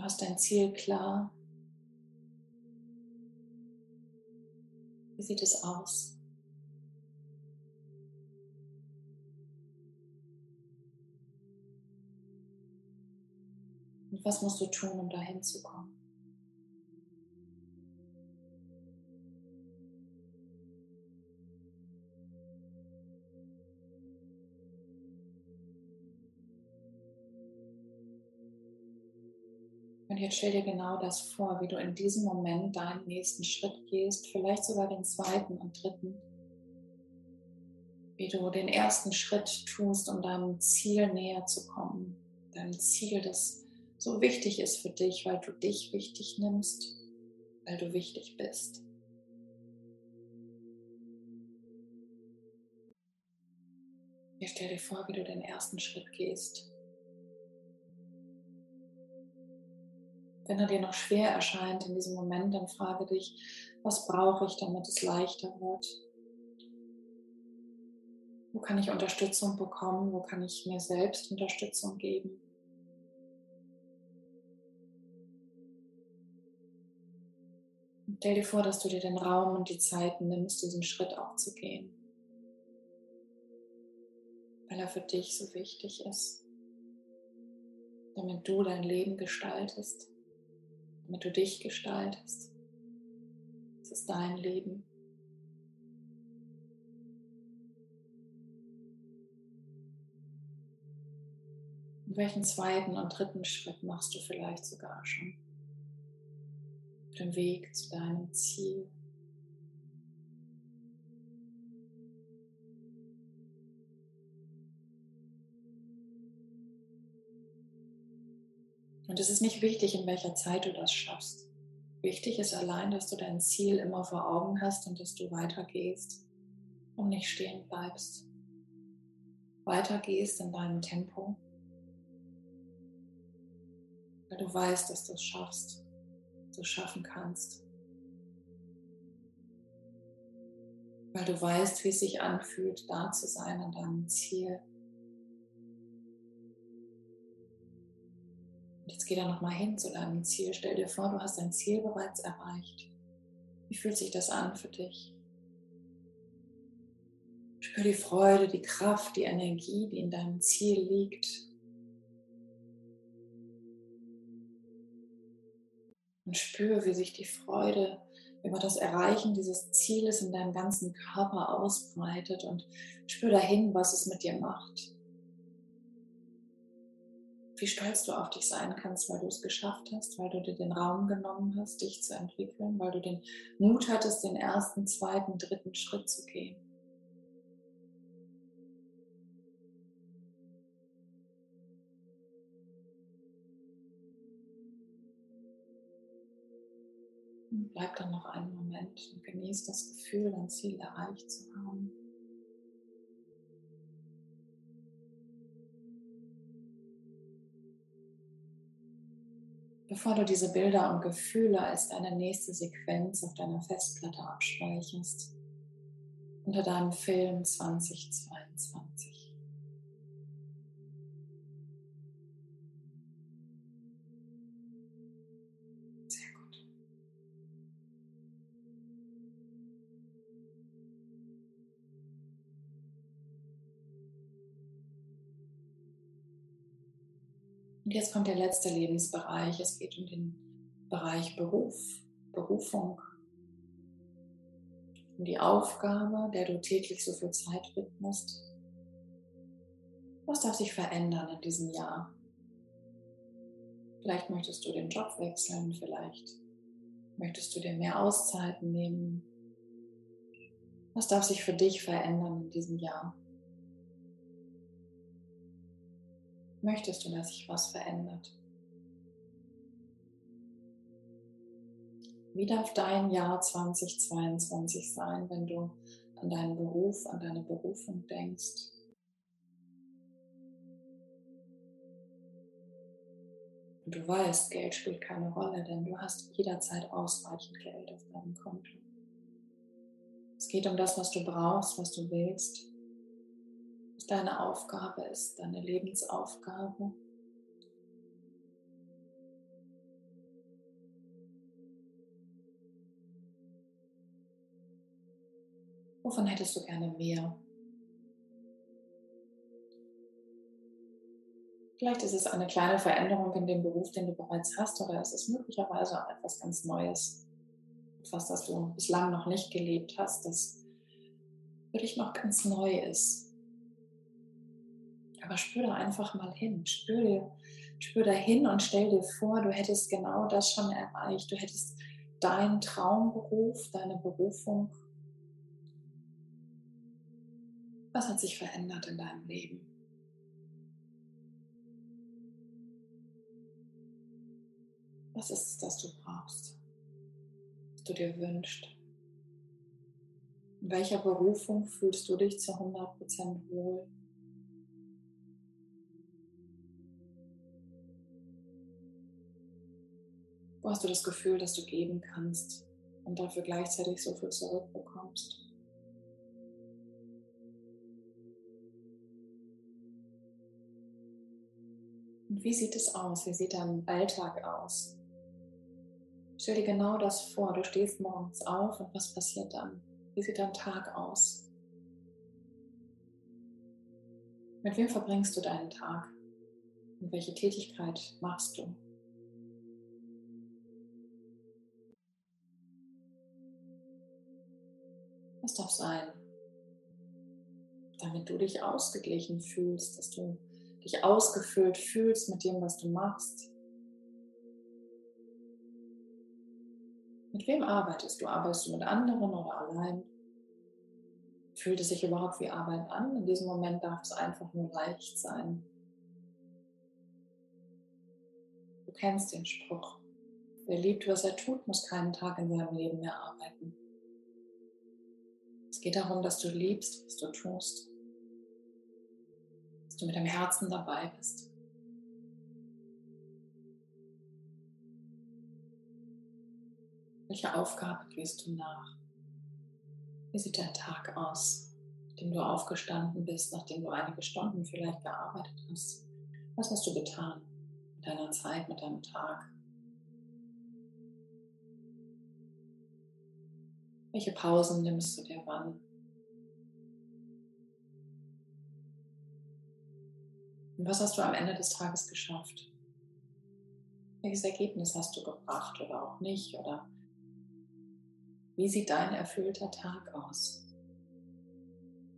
Du hast dein Ziel klar. Wie sieht es aus? Und was musst du tun, um dahin zu kommen? Jetzt stell dir genau das vor, wie du in diesem Moment deinen nächsten Schritt gehst, vielleicht sogar den zweiten und dritten. Wie du den ersten Schritt tust, um deinem Ziel näher zu kommen. Deinem Ziel, das so wichtig ist für dich, weil du dich wichtig nimmst, weil du wichtig bist. Jetzt stell dir vor, wie du den ersten Schritt gehst. Wenn er dir noch schwer erscheint in diesem Moment, dann frage dich, was brauche ich, damit es leichter wird? Wo kann ich Unterstützung bekommen? Wo kann ich mir selbst Unterstützung geben? stell dir vor, dass du dir den Raum und die Zeit nimmst, diesen Schritt auch zu gehen, weil er für dich so wichtig ist, damit du dein Leben gestaltest damit du dich gestaltest. Es ist dein Leben. Und welchen zweiten und dritten Schritt machst du vielleicht sogar schon? Auf dem Weg zu deinem Ziel. Und es ist nicht wichtig, in welcher Zeit du das schaffst. Wichtig ist allein, dass du dein Ziel immer vor Augen hast und dass du weitergehst und nicht stehen bleibst. Weitergehst in deinem Tempo, weil du weißt, dass du es schaffst, du schaffen kannst. Weil du weißt, wie es sich anfühlt, da zu sein an deinem Ziel. Geh da nochmal hin zu deinem Ziel. Stell dir vor, du hast dein Ziel bereits erreicht. Wie fühlt sich das an für dich? Spür die Freude, die Kraft, die Energie, die in deinem Ziel liegt. Und spür, wie sich die Freude über das Erreichen dieses Zieles in deinem ganzen Körper ausbreitet und spür dahin, was es mit dir macht wie stolz du auf dich sein kannst, weil du es geschafft hast, weil du dir den Raum genommen hast, dich zu entwickeln, weil du den Mut hattest, den ersten, zweiten, dritten Schritt zu gehen. bleib dann noch einen Moment und genieß das Gefühl, dein Ziel erreicht zu haben. Bevor du diese Bilder und Gefühle als deine nächste Sequenz auf deiner Festplatte abspeicherst, unter deinem Film 2022. Und jetzt kommt der letzte Lebensbereich. Es geht um den Bereich Beruf, Berufung, um die Aufgabe, der du täglich so viel Zeit widmest. Was darf sich verändern in diesem Jahr? Vielleicht möchtest du den Job wechseln, vielleicht möchtest du dir mehr Auszeiten nehmen. Was darf sich für dich verändern in diesem Jahr? Möchtest du, dass sich was verändert? Wie darf dein Jahr 2022 sein, wenn du an deinen Beruf, an deine Berufung denkst? Und du weißt, Geld spielt keine Rolle, denn du hast jederzeit ausreichend Geld auf deinem Konto. Es geht um das, was du brauchst, was du willst deine Aufgabe ist, deine Lebensaufgabe. Wovon hättest du gerne mehr? Vielleicht ist es eine kleine Veränderung in dem Beruf, den du bereits hast, oder es ist möglicherweise etwas ganz Neues. Etwas, das du bislang noch nicht gelebt hast, das für dich noch ganz neu ist. Aber spür da einfach mal hin. Spür, spür da hin und stell dir vor, du hättest genau das schon erreicht. Du hättest deinen Traumberuf, deine Berufung. Was hat sich verändert in deinem Leben? Was ist es, das du brauchst, was du dir wünschst? In welcher Berufung fühlst du dich zu 100% wohl? Hast du das Gefühl, dass du geben kannst und dafür gleichzeitig so viel zurückbekommst? Und wie sieht es aus? Wie sieht dein Alltag aus? Stell dir genau das vor. Du stehst morgens auf und was passiert dann? Wie sieht dein Tag aus? Mit wem verbringst du deinen Tag? Und welche Tätigkeit machst du? Das darf sein. Damit du dich ausgeglichen fühlst, dass du dich ausgefüllt fühlst mit dem, was du machst. Mit wem arbeitest du? Arbeitest du mit anderen oder allein? Fühlt es sich überhaupt wie Arbeit an? In diesem Moment darf es einfach nur leicht sein. Du kennst den Spruch, Wer liebt, was er tut, muss keinen Tag in seinem Leben mehr arbeiten. Es geht darum, dass du liebst, was du tust. Dass du mit dem Herzen dabei bist. Welche Aufgabe gehst du nach? Wie sieht dein Tag aus, nachdem du aufgestanden bist, nachdem du einige Stunden vielleicht gearbeitet hast? Was hast du getan mit deiner Zeit, mit deinem Tag? Welche Pausen nimmst du dir wann? Und was hast du am Ende des Tages geschafft? Welches Ergebnis hast du gebracht oder auch nicht? Oder wie sieht dein erfüllter Tag aus?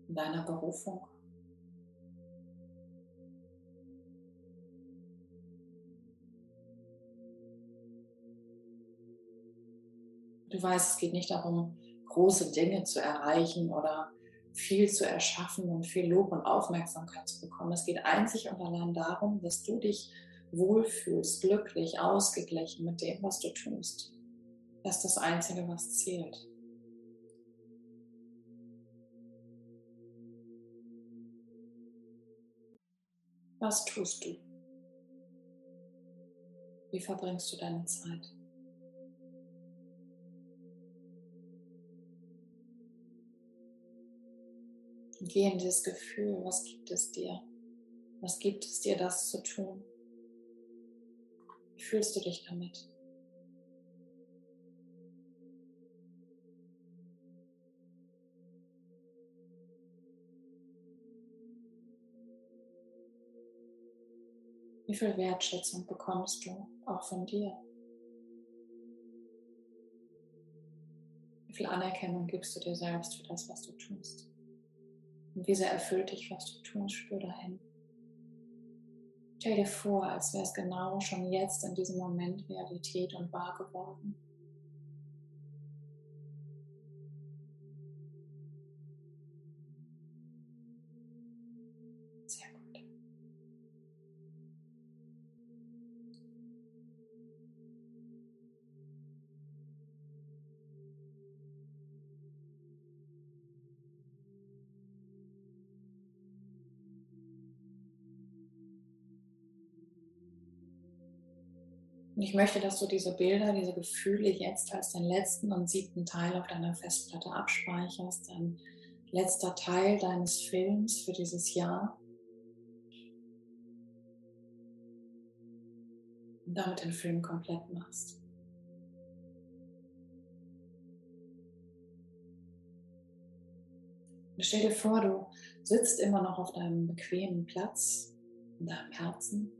In deiner Berufung? Du weißt, es geht nicht darum, große Dinge zu erreichen oder viel zu erschaffen und viel Lob und Aufmerksamkeit zu bekommen. Es geht einzig und allein darum, dass du dich wohlfühlst, glücklich, ausgeglichen mit dem, was du tust. Das ist das Einzige, was zählt. Was tust du? Wie verbringst du deine Zeit? Geh in dieses Gefühl, was gibt es dir? Was gibt es dir, das zu tun? Wie fühlst du dich damit? Wie viel Wertschätzung bekommst du auch von dir? Wie viel Anerkennung gibst du dir selbst für das, was du tust? Und wie sehr erfüllt dich, was du tust, spür dahin. Stell dir vor, als wäre es genau schon jetzt in diesem Moment Realität und wahr geworden. Und ich möchte, dass du diese Bilder, diese Gefühle jetzt als den letzten und siebten Teil auf deiner Festplatte abspeicherst, ein letzter Teil deines Films für dieses Jahr. Und damit den Film komplett machst. Und stell dir vor, du sitzt immer noch auf deinem bequemen Platz in deinem Herzen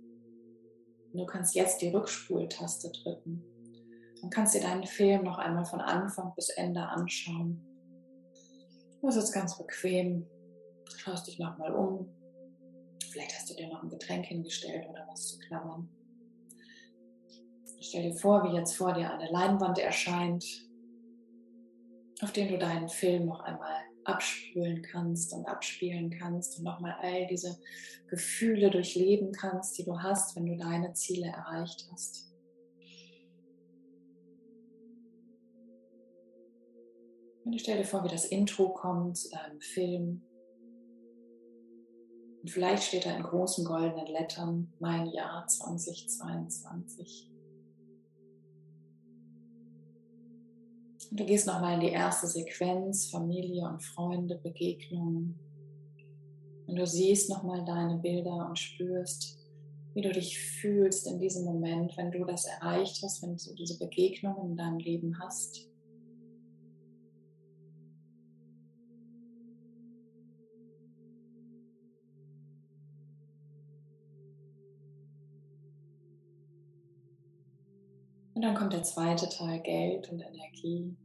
Du kannst jetzt die Rückspultaste drücken und kannst dir deinen Film noch einmal von Anfang bis Ende anschauen. Das ist ganz bequem. Schaust dich nochmal um. Vielleicht hast du dir noch ein Getränk hingestellt oder was zu klammern. Stell dir vor, wie jetzt vor dir eine Leinwand erscheint, auf der du deinen Film noch einmal abspülen kannst und abspielen kannst und nochmal all diese Gefühle durchleben kannst, die du hast, wenn du deine Ziele erreicht hast. Und stell dir vor, wie das Intro kommt zu deinem Film. Und vielleicht steht da in großen goldenen Lettern mein Jahr 2022. Und du gehst nochmal in die erste Sequenz, Familie und Freunde, Begegnungen. Und du siehst nochmal deine Bilder und spürst, wie du dich fühlst in diesem Moment, wenn du das erreicht hast, wenn du diese Begegnungen in deinem Leben hast. Und dann kommt der zweite Teil Geld und Energie.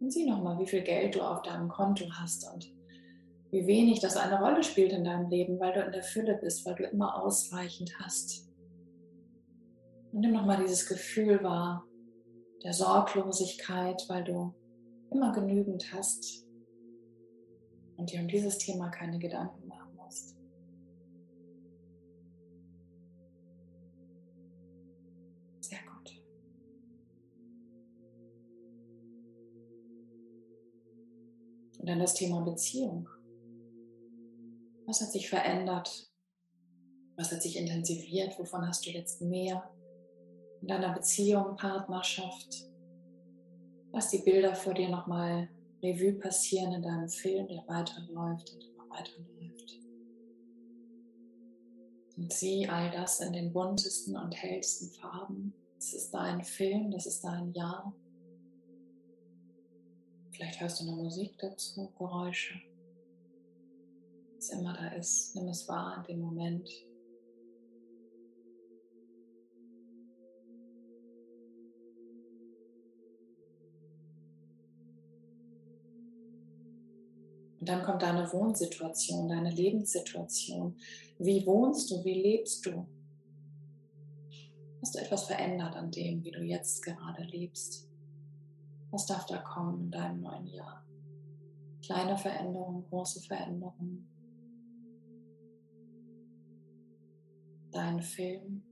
Und sieh nochmal, wie viel Geld du auf deinem Konto hast und wie wenig das eine Rolle spielt in deinem Leben, weil du in der Fülle bist, weil du immer ausreichend hast. Und nimm nochmal dieses Gefühl wahr der Sorglosigkeit, weil du immer genügend hast und dir um dieses Thema keine Gedanken Dann das Thema Beziehung. Was hat sich verändert? Was hat sich intensiviert? Wovon hast du jetzt mehr in deiner Beziehung, Partnerschaft? Lass die Bilder vor dir nochmal Revue passieren in deinem Film, der weiterläuft und immer weiterläuft. Und sieh all das in den buntesten und hellsten Farben. Das ist dein Film, das ist dein Jahr. Vielleicht hörst du eine Musik dazu, Geräusche. Was immer da ist, nimm es wahr in dem Moment. Und dann kommt deine Wohnsituation, deine Lebenssituation. Wie wohnst du? Wie lebst du? Hast du etwas verändert an dem, wie du jetzt gerade lebst? Was darf da kommen in deinem neuen Jahr? Kleine Veränderungen, große Veränderungen. Dein Film,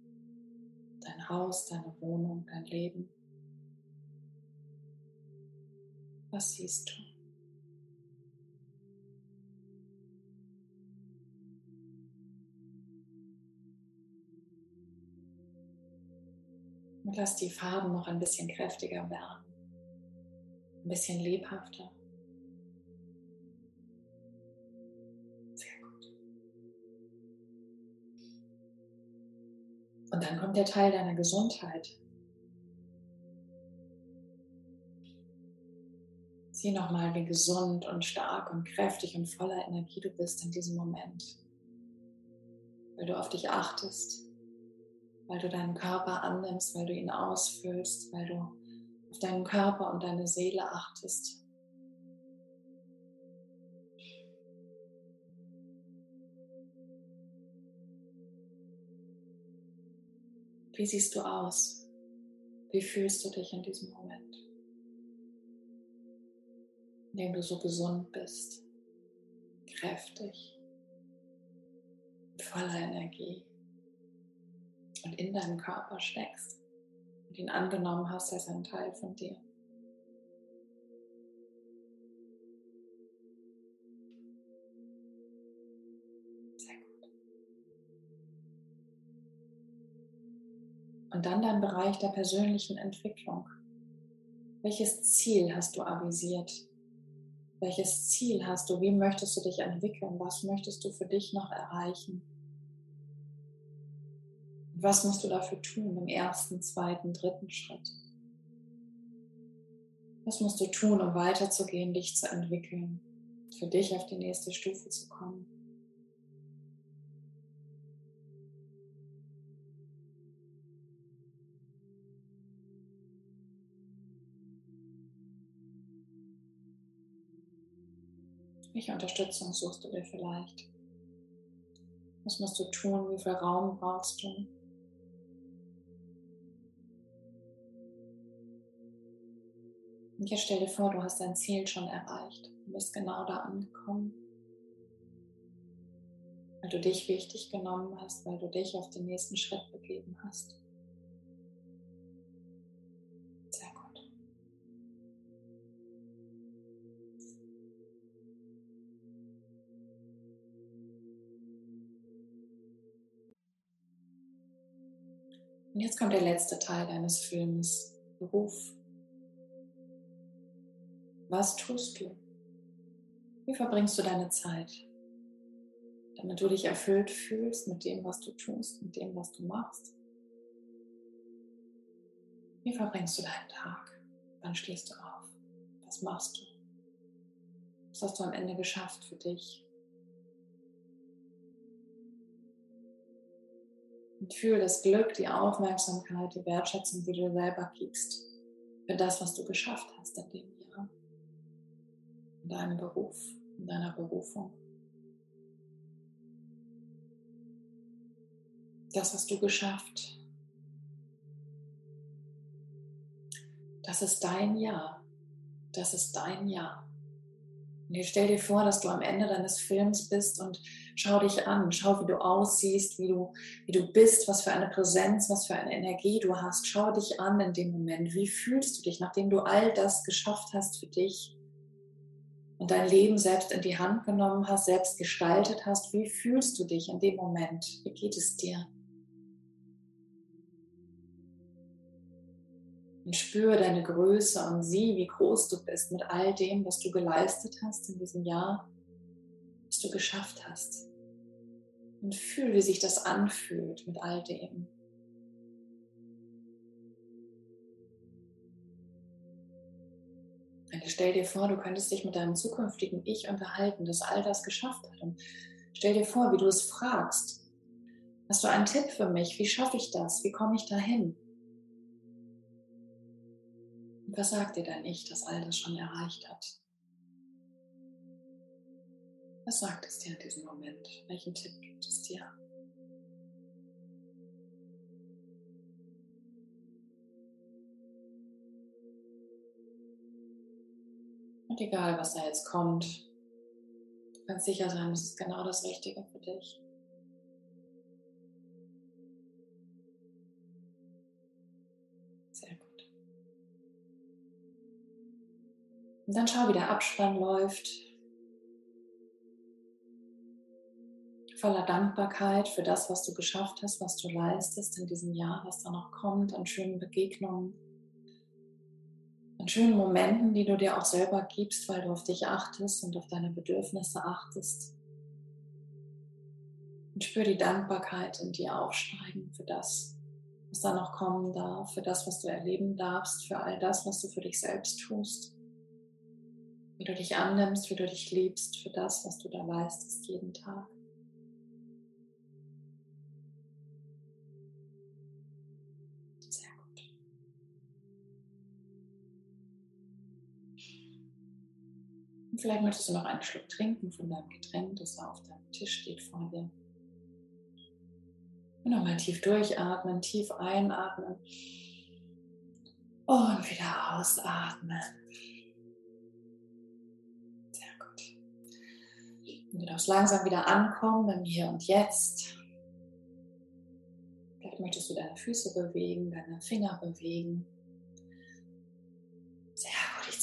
dein Haus, deine Wohnung, dein Leben. Was siehst du? Und lass die Farben noch ein bisschen kräftiger werden, ein bisschen lebhafter. Sehr gut. Und dann kommt der Teil deiner Gesundheit. Sieh nochmal, wie gesund und stark und kräftig und voller Energie du bist in diesem Moment, weil du auf dich achtest weil du deinen Körper annimmst, weil du ihn ausfüllst, weil du auf deinen Körper und deine Seele achtest. Wie siehst du aus? Wie fühlst du dich in diesem Moment? In dem du so gesund bist, kräftig, voller Energie und in deinem Körper steckst ihn angenommen hast als ein Teil von dir. Und dann dein Bereich der persönlichen Entwicklung. Welches Ziel hast du avisiert? Welches Ziel hast du? Wie möchtest du dich entwickeln? Was möchtest du für dich noch erreichen? Was musst du dafür tun im ersten, zweiten, dritten Schritt? Was musst du tun, um weiterzugehen, dich zu entwickeln, für dich auf die nächste Stufe zu kommen? Welche Unterstützung suchst du dir vielleicht? Was musst du tun? Wie viel Raum brauchst du? Und jetzt stell dir vor, du hast dein Ziel schon erreicht. Du bist genau da angekommen. Weil du dich wichtig genommen hast, weil du dich auf den nächsten Schritt begeben hast. Sehr gut. Und jetzt kommt der letzte Teil deines Films, Beruf. Was tust du? Wie verbringst du deine Zeit? Damit du dich erfüllt fühlst mit dem, was du tust, mit dem, was du machst. Wie verbringst du deinen Tag? Wann stehst du auf? Was machst du? Was hast du am Ende geschafft für dich? Und fühle das Glück, die Aufmerksamkeit, die Wertschätzung, die du selber gibst für das, was du geschafft hast in dem in deinem Beruf, in deiner Berufung. Das hast du geschafft. Das ist dein Jahr. Das ist dein Jahr. Und jetzt stell dir vor, dass du am Ende deines Films bist und schau dich an, schau, wie du aussiehst, wie du, wie du bist, was für eine Präsenz, was für eine Energie du hast. Schau dich an in dem Moment. Wie fühlst du dich, nachdem du all das geschafft hast für dich? Und dein Leben selbst in die Hand genommen hast, selbst gestaltet hast, wie fühlst du dich in dem Moment? Wie geht es dir? Und spüre deine Größe und sieh, wie groß du bist mit all dem, was du geleistet hast in diesem Jahr, was du geschafft hast. Und fühl, wie sich das anfühlt mit all dem. Stell dir vor, du könntest dich mit deinem zukünftigen Ich unterhalten, das all das geschafft hat. Und stell dir vor, wie du es fragst. Hast du einen Tipp für mich? Wie schaffe ich das? Wie komme ich dahin? Und was sagt dir dein Ich, das all das schon erreicht hat? Was sagt es dir in diesem Moment? Welchen Tipp gibt es dir? Und egal, was da jetzt kommt, du kannst sicher sein, es ist genau das Richtige für dich. Sehr gut. Und dann schau, wie der Abspann läuft. Voller Dankbarkeit für das, was du geschafft hast, was du leistest in diesem Jahr, was da noch kommt an schönen Begegnungen schönen Momenten, die du dir auch selber gibst, weil du auf dich achtest und auf deine Bedürfnisse achtest. Und spür die Dankbarkeit in dir aufsteigen für das, was da noch kommen darf, für das, was du erleben darfst, für all das, was du für dich selbst tust. Wie du dich annimmst, wie du dich liebst, für das, was du da leistest jeden Tag. Vielleicht möchtest du noch einen Schluck trinken von deinem Getränk, das da auf deinem Tisch steht vor dir. Und nochmal tief durchatmen, tief einatmen und wieder ausatmen. Sehr gut. Und du darfst langsam wieder ankommen beim Hier und Jetzt. Vielleicht möchtest du deine Füße bewegen, deine Finger bewegen.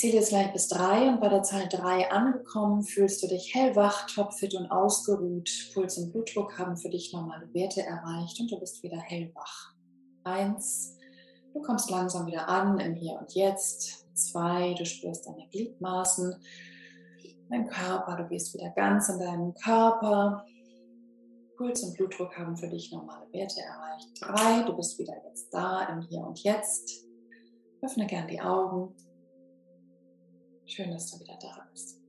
Zähle jetzt gleich bis drei und bei der Zahl drei angekommen fühlst du dich hellwach, topfit und ausgeruht. Puls und Blutdruck haben für dich normale Werte erreicht und du bist wieder hellwach. Eins. Du kommst langsam wieder an im Hier und Jetzt. Zwei. Du spürst deine Gliedmaßen, dein Körper. Du gehst wieder ganz in deinen Körper. Puls und Blutdruck haben für dich normale Werte erreicht. Drei. Du bist wieder jetzt da im Hier und Jetzt. Öffne gern die Augen. Schön, dass du wieder da bist.